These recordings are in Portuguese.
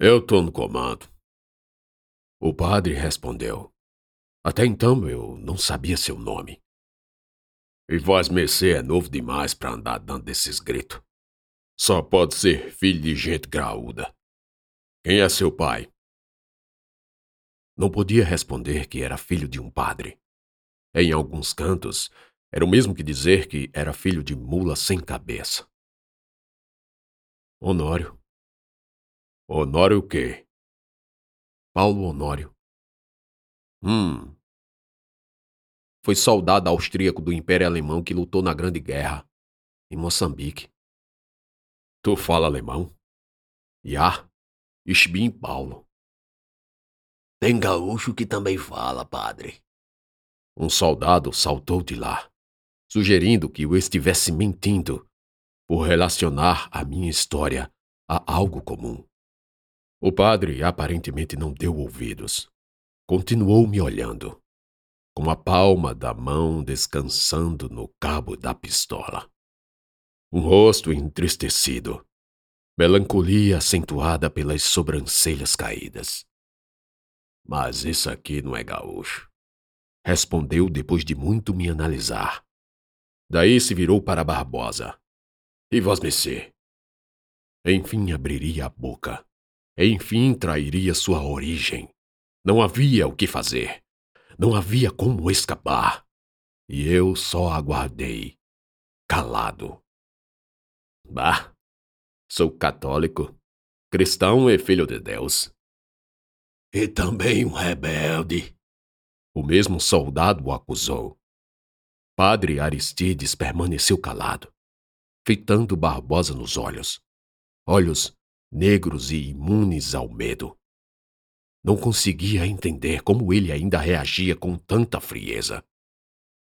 Eu tô no comando. O padre respondeu. Até então eu não sabia seu nome. E Voz Mercê é novo demais para andar dando desses gritos. Só pode ser filho de gente graúda. Quem é seu pai? Não podia responder que era filho de um padre. Em alguns cantos, era o mesmo que dizer que era filho de mula sem cabeça. Honório. Honório o quê? Paulo Honório. Hum. Foi soldado austríaco do Império Alemão que lutou na Grande Guerra, em Moçambique. Tu fala alemão? Ja, ich bin Paulo. Tem gaúcho que também fala, padre. Um soldado saltou de lá sugerindo que eu estivesse mentindo por relacionar a minha história a algo comum. O padre aparentemente não deu ouvidos. Continuou me olhando, com a palma da mão descansando no cabo da pistola. Um rosto entristecido, melancolia acentuada pelas sobrancelhas caídas. Mas isso aqui não é gaúcho, respondeu depois de muito me analisar. Daí se virou para Barbosa. E vosmecê? Enfim abriria a boca. Enfim trairia sua origem. Não havia o que fazer. Não havia como escapar. E eu só aguardei, calado. Bah, sou católico, cristão e filho de Deus. E também um rebelde. O mesmo soldado o acusou. Padre Aristides permaneceu calado, fitando Barbosa nos olhos. Olhos negros e imunes ao medo. Não conseguia entender como ele ainda reagia com tanta frieza.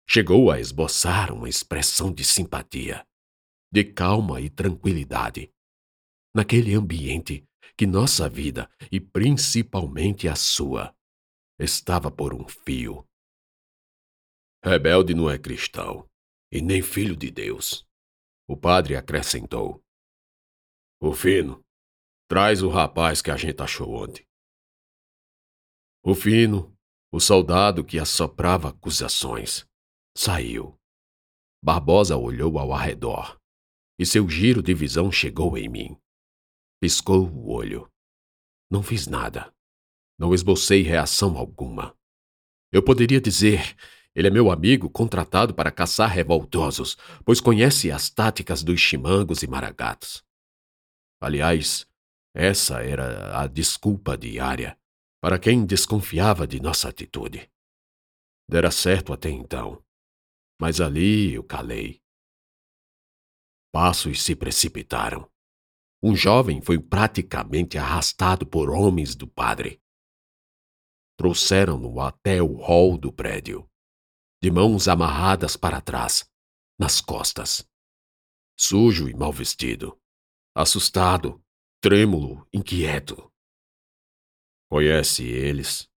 Chegou a esboçar uma expressão de simpatia, de calma e tranquilidade. Naquele ambiente que nossa vida, e principalmente a sua, estava por um fio. Rebelde não é cristão, e nem filho de Deus. O padre acrescentou. O fino, traz o rapaz que a gente achou ontem. O fino, o soldado que assoprava acusações, saiu. Barbosa olhou ao arredor, e seu giro de visão chegou em mim. Piscou o olho. Não fiz nada. Não esbocei reação alguma. Eu poderia dizer ele é meu amigo contratado para caçar revoltosos, pois conhece as táticas dos chimangos e maragatos. Aliás, essa era a desculpa diária para quem desconfiava de nossa atitude. Dera certo até então, mas ali eu calei. Passos se precipitaram. Um jovem foi praticamente arrastado por homens do padre. Trouxeram-no até o hall do prédio de mãos amarradas para trás, nas costas. Sujo e mal vestido, assustado, trêmulo, inquieto. Conhece eles?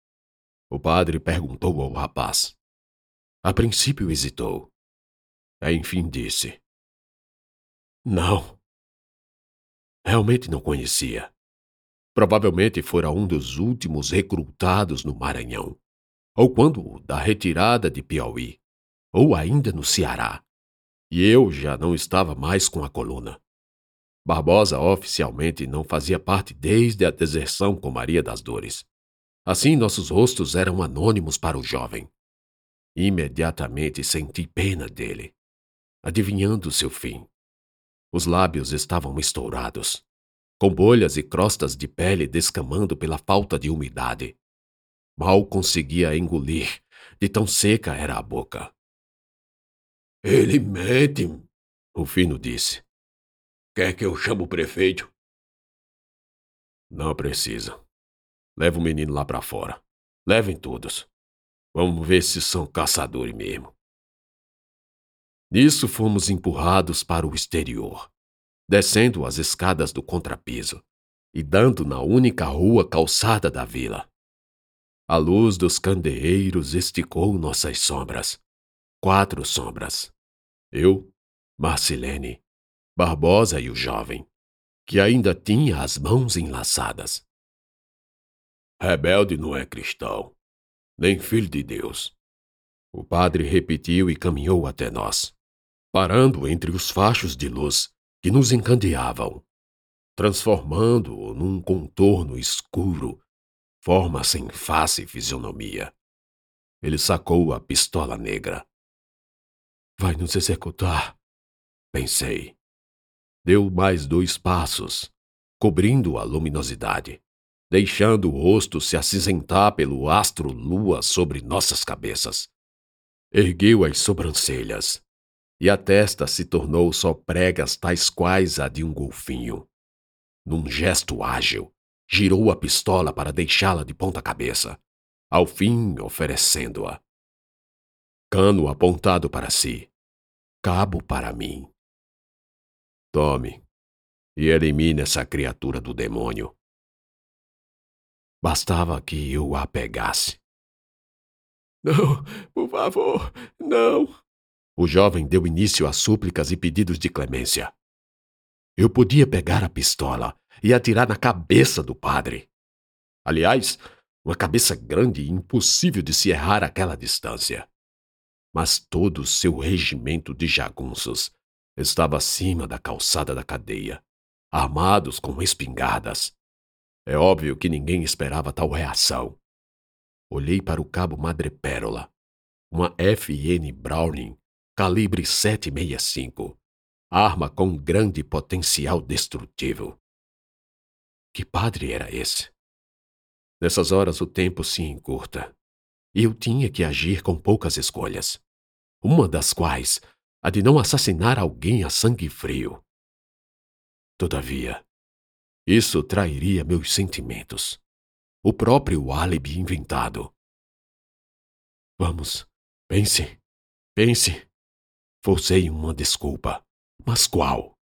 O padre perguntou ao rapaz. A princípio hesitou. Enfim disse: Não. Realmente não conhecia. Provavelmente fora um dos últimos recrutados no Maranhão ou quando da retirada de Piauí, ou ainda no Ceará. E eu já não estava mais com a coluna. Barbosa oficialmente não fazia parte desde a deserção com Maria das Dores. Assim, nossos rostos eram anônimos para o jovem. Imediatamente senti pena dele, adivinhando seu fim. Os lábios estavam estourados, com bolhas e crostas de pele descamando pela falta de umidade. Mal conseguia engolir, de tão seca era a boca. Ele mente, o fino disse. Quer que eu chame o prefeito? Não precisa. Leva o menino lá para fora. Levem todos. Vamos ver se são caçadores mesmo. Nisso fomos empurrados para o exterior, descendo as escadas do contrapiso e dando na única rua calçada da vila. A luz dos candeeiros esticou nossas sombras. Quatro sombras. Eu, Marcilene, Barbosa e o jovem, que ainda tinha as mãos enlaçadas. Rebelde não é cristão, nem filho de Deus. O padre repetiu e caminhou até nós, parando entre os fachos de luz que nos encandeavam, transformando-o num contorno escuro, forma sem face e fisionomia. Ele sacou a pistola negra. Vai nos executar, pensei. Deu mais dois passos, cobrindo a luminosidade, deixando o rosto se acinzentar pelo astro lua sobre nossas cabeças. Ergueu as sobrancelhas, e a testa se tornou só pregas tais quais a de um golfinho. Num gesto ágil, girou a pistola para deixá-la de ponta cabeça, ao fim oferecendo-a. Cano apontado para si, cabo para mim. Tome e elimine essa criatura do demônio. Bastava que eu a pegasse. Não, por favor, não. O jovem deu início a súplicas e pedidos de clemência. Eu podia pegar a pistola e atirar na cabeça do padre. Aliás, uma cabeça grande e impossível de se errar àquela distância. Mas todo o seu regimento de jagunços estava acima da calçada da cadeia, armados com espingardas. É óbvio que ninguém esperava tal reação. Olhei para o cabo Madrepérola, uma FN Browning calibre 765, arma com grande potencial destrutivo. Que padre era esse? Nessas horas o tempo se encurta, e eu tinha que agir com poucas escolhas, uma das quais a de não assassinar alguém a sangue frio. Todavia, isso trairia meus sentimentos o próprio álibi inventado. Vamos, pense, pense. Forcei uma desculpa. Mas qual?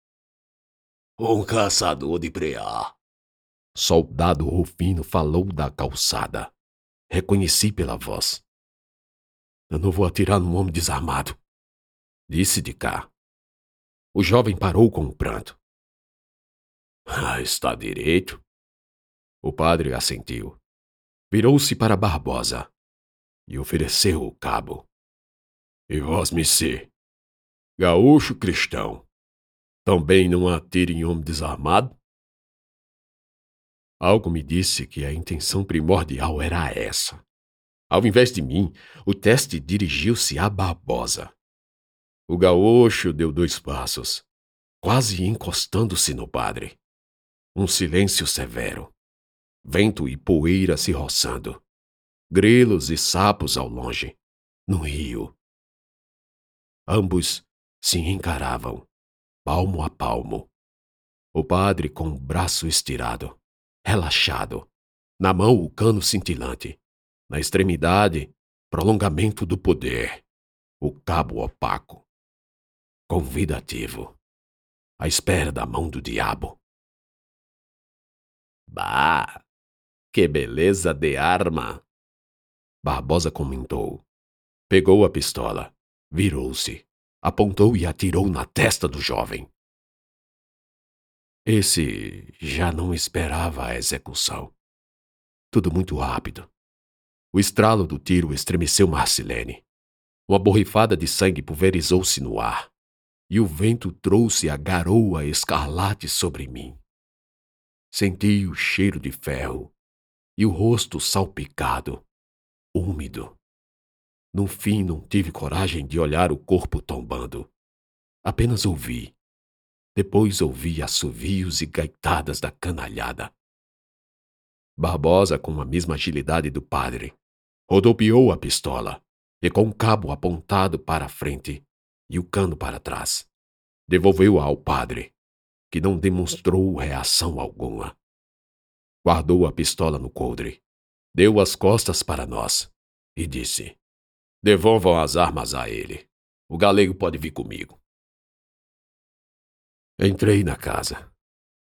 Um caçador de preá. Soldado Rufino falou da calçada. Reconheci pela voz. Eu não vou atirar num homem desarmado. Disse de cá. O jovem parou com um pranto. Ah, está direito. O padre assentiu. Virou-se para Barbosa e ofereceu o cabo. E vós, missê, gaúcho cristão, também não atire em homem desarmado? Algo me disse que a intenção primordial era essa. Ao invés de mim, o teste dirigiu-se a Barbosa. O gaúcho deu dois passos, quase encostando-se no padre. Um silêncio severo vento e poeira se roçando, grilos e sapos ao longe, no rio. Ambos se encaravam, palmo a palmo. O padre com o braço estirado, relaxado, na mão o cano cintilante, na extremidade, prolongamento do poder, o cabo opaco, convidativo, à espera da mão do diabo. Bah! Que beleza de arma! Barbosa comentou. Pegou a pistola, virou-se, apontou e atirou na testa do jovem. Esse já não esperava a execução. Tudo muito rápido. O estralo do tiro estremeceu Marcilene. Uma borrifada de sangue pulverizou-se no ar, e o vento trouxe a garoa escarlate sobre mim. Senti o cheiro de ferro e o rosto salpicado, úmido. No fim, não tive coragem de olhar o corpo tombando. Apenas ouvi. Depois ouvi assovios e gaitadas da canalhada. Barbosa, com a mesma agilidade do padre, rodopiou a pistola e, com o cabo apontado para a frente e o cano para trás, devolveu-a ao padre, que não demonstrou reação alguma. Guardou a pistola no coldre, deu as costas para nós e disse: Devolvam as armas a ele. O galego pode vir comigo. Entrei na casa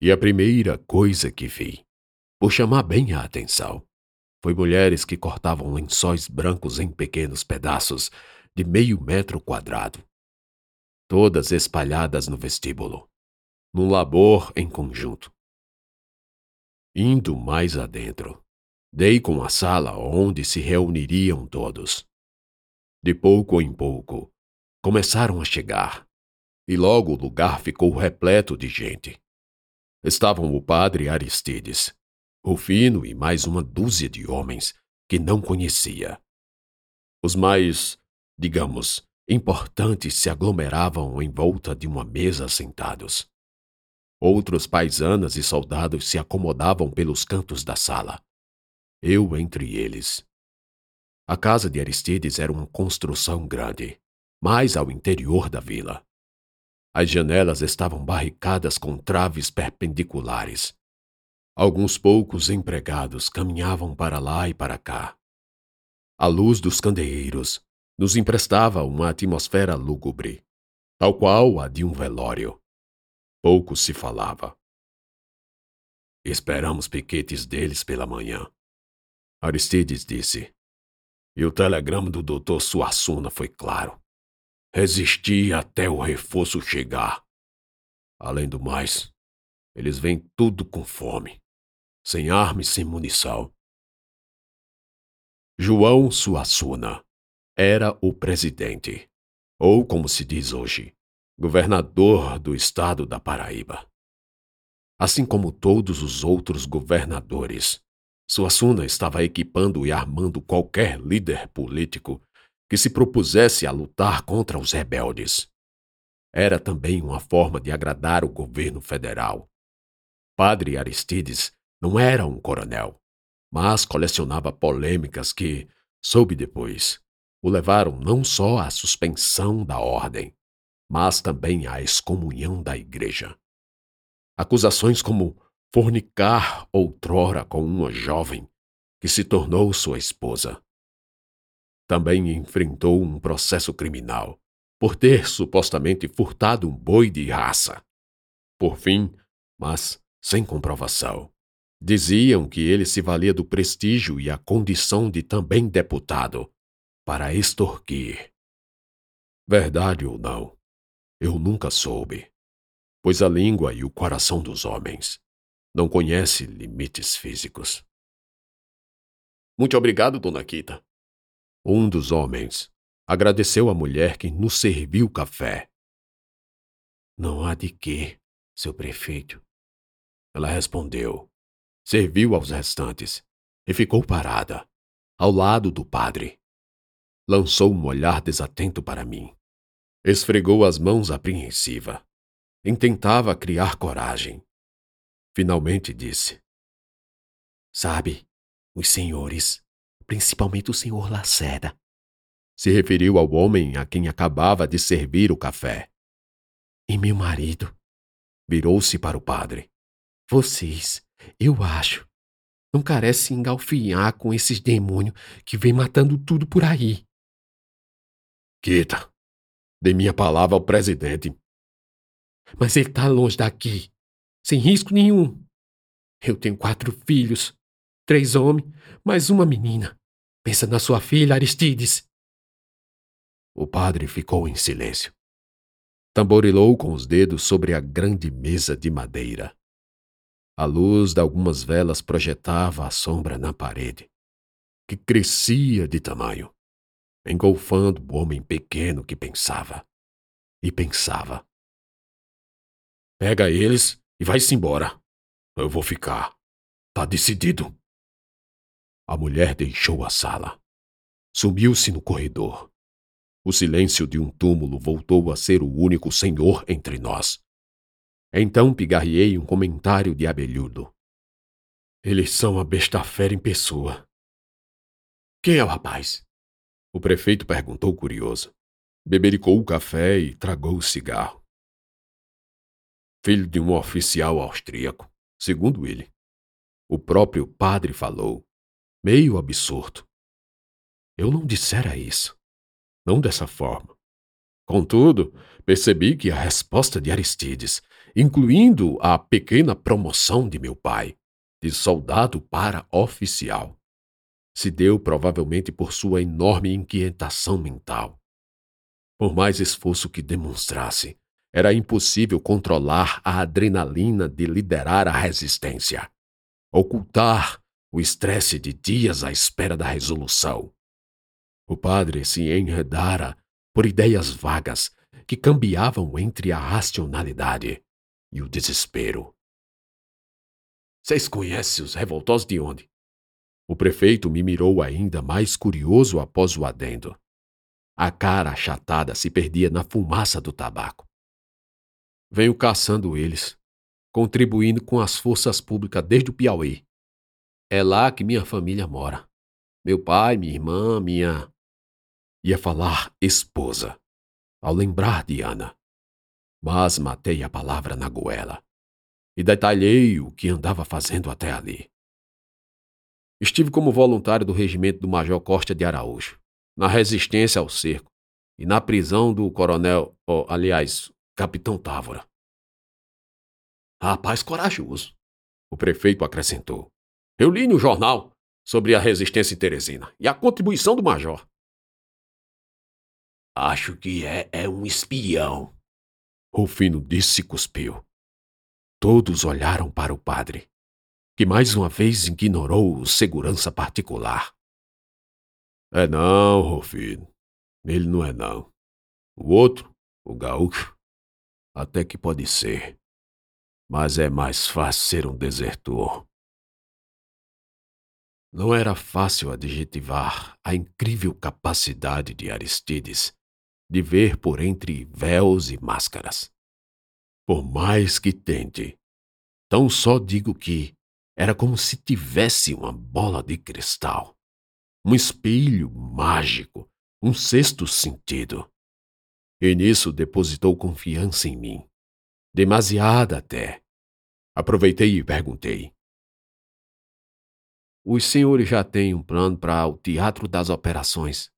e a primeira coisa que vi, por chamar bem a atenção, foi mulheres que cortavam lençóis brancos em pequenos pedaços de meio metro quadrado, todas espalhadas no vestíbulo, num labor em conjunto. Indo mais adentro, Dei com a sala onde se reuniriam todos. De pouco em pouco, começaram a chegar, e logo o lugar ficou repleto de gente. Estavam o padre Aristides, Rufino e mais uma dúzia de homens que não conhecia. Os mais, digamos, importantes se aglomeravam em volta de uma mesa sentados. Outros paisanas e soldados se acomodavam pelos cantos da sala. Eu entre eles. A casa de Aristides era uma construção grande, mais ao interior da vila. As janelas estavam barricadas com traves perpendiculares. Alguns poucos empregados caminhavam para lá e para cá. A luz dos candeeiros nos emprestava uma atmosfera lúgubre, tal qual a de um velório. Pouco se falava. Esperamos piquetes deles pela manhã. Aristides disse. E o telegrama do doutor Suassuna foi claro. Resisti até o reforço chegar. Além do mais, eles vêm tudo com fome, sem arma e sem munição. João Suassuna era o presidente, ou como se diz hoje, governador do estado da Paraíba. Assim como todos os outros governadores, Suassuna estava equipando e armando qualquer líder político que se propusesse a lutar contra os rebeldes. Era também uma forma de agradar o governo federal. Padre Aristides não era um coronel, mas colecionava polêmicas que, soube depois, o levaram não só à suspensão da ordem, mas também à excomunhão da igreja. Acusações como fornicar outrora com uma jovem que se tornou sua esposa. Também enfrentou um processo criminal por ter supostamente furtado um boi de raça. Por fim, mas sem comprovação, diziam que ele se valia do prestígio e a condição de também deputado para extorquir. Verdade ou não, eu nunca soube, pois a língua e o coração dos homens não conhece limites físicos. Muito obrigado, dona Quita. Um dos homens agradeceu à mulher que nos serviu café. Não há de quê, seu prefeito. Ela respondeu, serviu aos restantes e ficou parada, ao lado do padre. Lançou um olhar desatento para mim. Esfregou as mãos apreensiva. Intentava criar coragem. Finalmente disse: Sabe, os senhores, principalmente o senhor Lacerda, se referiu ao homem a quem acabava de servir o café. E meu marido virou-se para o padre. Vocês, eu acho, não carecem engalfinhar com esses demônios que vêm matando tudo por aí. Quita, dê minha palavra ao presidente. Mas ele está longe daqui sem risco nenhum. Eu tenho quatro filhos, três homens, mais uma menina. Pensa na sua filha, Aristides. O padre ficou em silêncio. Tamborilou com os dedos sobre a grande mesa de madeira. A luz de algumas velas projetava a sombra na parede, que crescia de tamanho, engolfando o homem pequeno que pensava. E pensava. Pega eles e vai-se embora. Eu vou ficar. Tá decidido. A mulher deixou a sala. Sumiu-se no corredor. O silêncio de um túmulo voltou a ser o único senhor entre nós. Então pigarriei um comentário de abelhudo. Eles são a besta-fera em pessoa. Quem é o rapaz? O prefeito perguntou curioso. Bebericou o café e tragou o cigarro filho de um oficial austríaco, segundo ele. O próprio padre falou, meio absurdo. Eu não dissera isso. Não dessa forma. Contudo, percebi que a resposta de Aristides, incluindo a pequena promoção de meu pai, de soldado para oficial, se deu provavelmente por sua enorme inquietação mental. Por mais esforço que demonstrasse, era impossível controlar a adrenalina de liderar a resistência. Ocultar o estresse de dias à espera da resolução. O padre se enredara por ideias vagas que cambiavam entre a racionalidade e o desespero. Vocês conhecem os revoltosos de onde? O prefeito me mirou ainda mais curioso após o adendo. A cara achatada se perdia na fumaça do tabaco. Venho caçando eles, contribuindo com as forças públicas desde o Piauí. É lá que minha família mora. Meu pai, minha irmã, minha. Ia falar esposa, ao lembrar de Ana. Mas matei a palavra na goela e detalhei o que andava fazendo até ali. Estive como voluntário do regimento do Major Costa de Araújo, na resistência ao cerco e na prisão do coronel, oh, aliás, capitão Távora. Rapaz corajoso, o prefeito acrescentou. Eu li no jornal sobre a resistência em Teresina e a contribuição do major. Acho que é, é um espião, Rufino disse e cuspiu. Todos olharam para o padre que mais uma vez ignorou o segurança particular. É não, Rufino. Ele não é não. O outro, o gaúcho, até que pode ser. Mas é mais fácil ser um desertor. Não era fácil adjetivar a incrível capacidade de Aristides de ver por entre véus e máscaras. Por mais que tente, tão só digo que era como se tivesse uma bola de cristal, um espelho mágico, um sexto sentido. E nisso depositou confiança em mim. Demasiada até. Aproveitei e perguntei. Os senhores já têm um plano para o teatro das operações,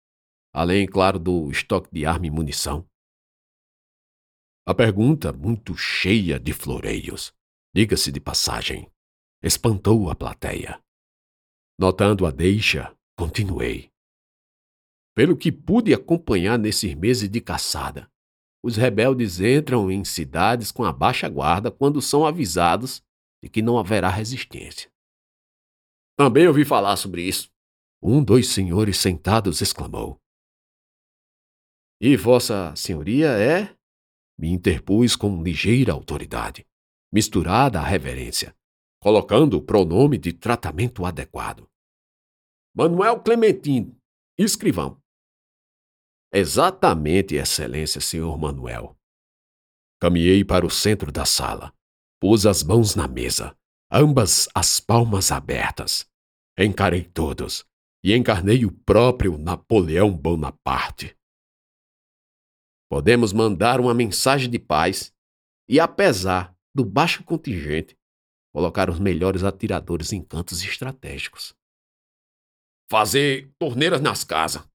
além, claro, do estoque de arma e munição? A pergunta, muito cheia de floreios, diga-se de passagem, espantou a plateia. Notando a deixa, continuei. Pelo que pude acompanhar nesses meses de caçada, os rebeldes entram em cidades com a baixa guarda quando são avisados de que não haverá resistência. Também ouvi falar sobre isso. Um dos senhores sentados exclamou. E Vossa Senhoria é? Me interpus com ligeira autoridade, misturada à reverência colocando o pronome de tratamento adequado. Manuel Clementino, escrivão. Exatamente, Excelência, senhor Manuel. Caminhei para o centro da sala, pus as mãos na mesa, ambas as palmas abertas. Encarei todos e encarnei o próprio Napoleão Bonaparte. Podemos mandar uma mensagem de paz e, apesar do baixo contingente, colocar os melhores atiradores em cantos estratégicos. Fazer torneiras nas casas.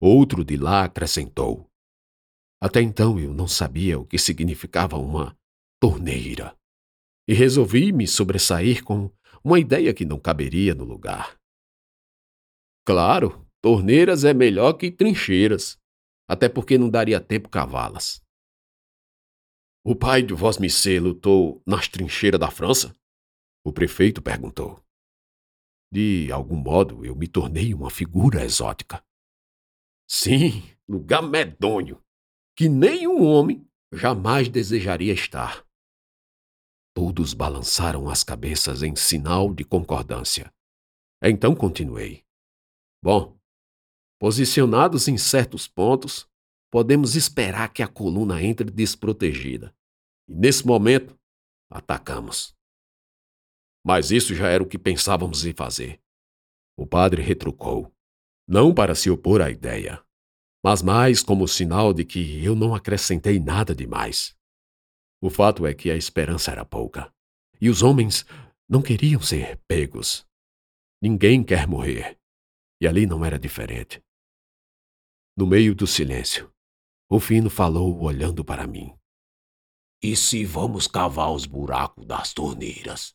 Outro de lá acrescentou. Até então eu não sabia o que significava uma torneira. E resolvi me sobressair com uma ideia que não caberia no lugar. Claro, torneiras é melhor que trincheiras, até porque não daria tempo cavá-las. O pai de Vosmicê lutou nas trincheiras da França? O prefeito perguntou. De algum modo, eu me tornei uma figura exótica. Sim, lugar medonho, que nenhum homem jamais desejaria estar. Todos balançaram as cabeças em sinal de concordância. Então continuei. Bom, posicionados em certos pontos, podemos esperar que a coluna entre desprotegida. E nesse momento, atacamos. Mas isso já era o que pensávamos em fazer. O padre retrucou, não para se opor à ideia, mas mais como sinal de que eu não acrescentei nada demais. O fato é que a esperança era pouca, e os homens não queriam ser pegos. Ninguém quer morrer, e ali não era diferente. No meio do silêncio, o fino falou olhando para mim. E se vamos cavar os buracos das torneiras?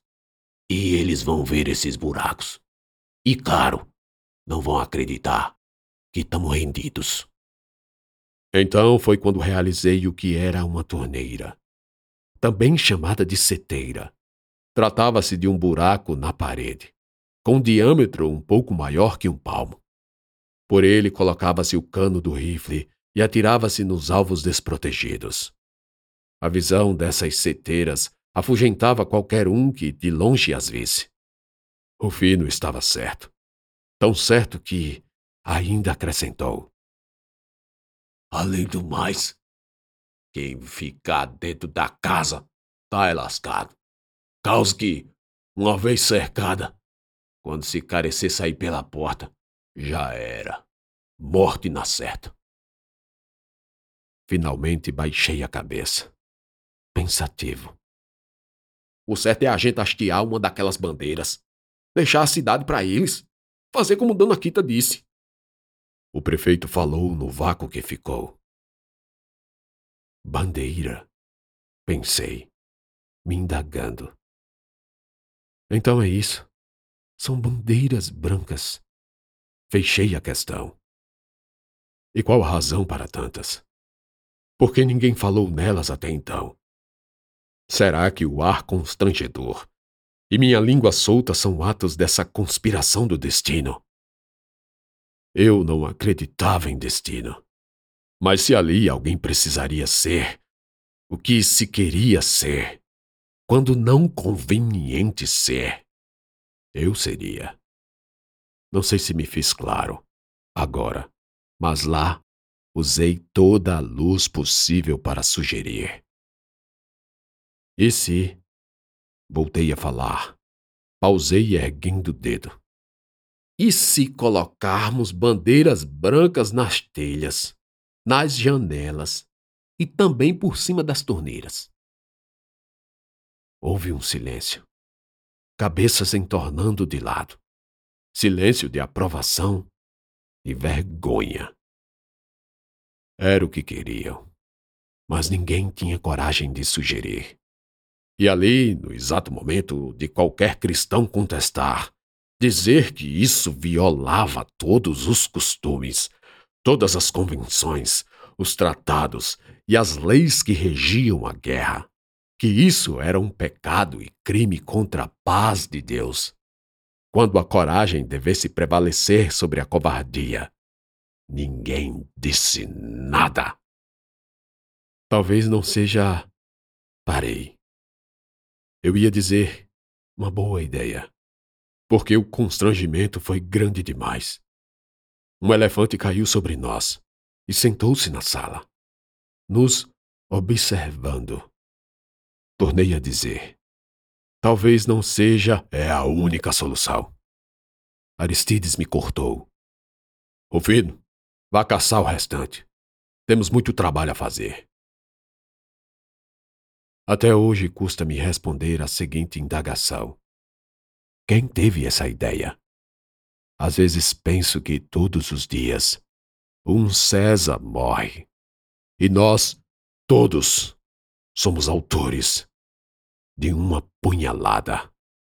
E eles vão ver esses buracos. E claro, não vão acreditar que estamos rendidos. Então foi quando realizei o que era uma torneira, também chamada de seteira. Tratava-se de um buraco na parede, com um diâmetro um pouco maior que um palmo. Por ele colocava-se o cano do rifle e atirava-se nos alvos desprotegidos. A visão dessas seteiras afugentava qualquer um que de longe as visse. O fino estava certo. Tão certo que ainda acrescentou: Além do mais, quem ficar dentro da casa tá lascado. Caos que, uma vez cercada, quando se carecer sair pela porta, já era. Morte na certa. Finalmente baixei a cabeça, pensativo. O certo é a gente hastear uma daquelas bandeiras, deixar a cidade para eles, fazer como Dona Quita disse. O prefeito falou no vácuo que ficou. Bandeira, pensei, me indagando. Então é isso. São bandeiras brancas. Fechei a questão. E qual a razão para tantas? Por que ninguém falou nelas até então? Será que o ar constrangedor e minha língua solta são atos dessa conspiração do destino? Eu não acreditava em destino. Mas se ali alguém precisaria ser o que se queria ser, quando não conveniente ser, eu seria. Não sei se me fiz claro agora, mas lá usei toda a luz possível para sugerir. E se? Voltei a falar. Pausei erguendo o dedo. E se colocarmos bandeiras brancas nas telhas? nas janelas e também por cima das torneiras. Houve um silêncio. Cabeças entornando de lado. Silêncio de aprovação e vergonha. Era o que queriam, mas ninguém tinha coragem de sugerir. E ali, no exato momento de qualquer cristão contestar, dizer que isso violava todos os costumes, todas as convenções, os tratados e as leis que regiam a guerra, que isso era um pecado e crime contra a paz de Deus. Quando a coragem devesse prevalecer sobre a cobardia, ninguém disse nada. Talvez não seja. Parei. Eu ia dizer uma boa ideia, porque o constrangimento foi grande demais. Um elefante caiu sobre nós e sentou-se na sala, nos observando. Tornei a dizer: Talvez não seja é a única solução. Aristides me cortou. Rufino, vá caçar o restante. Temos muito trabalho a fazer. Até hoje custa-me responder a seguinte indagação: Quem teve essa ideia? Às vezes penso que todos os dias um César morre. E nós, todos, somos autores de uma punhalada.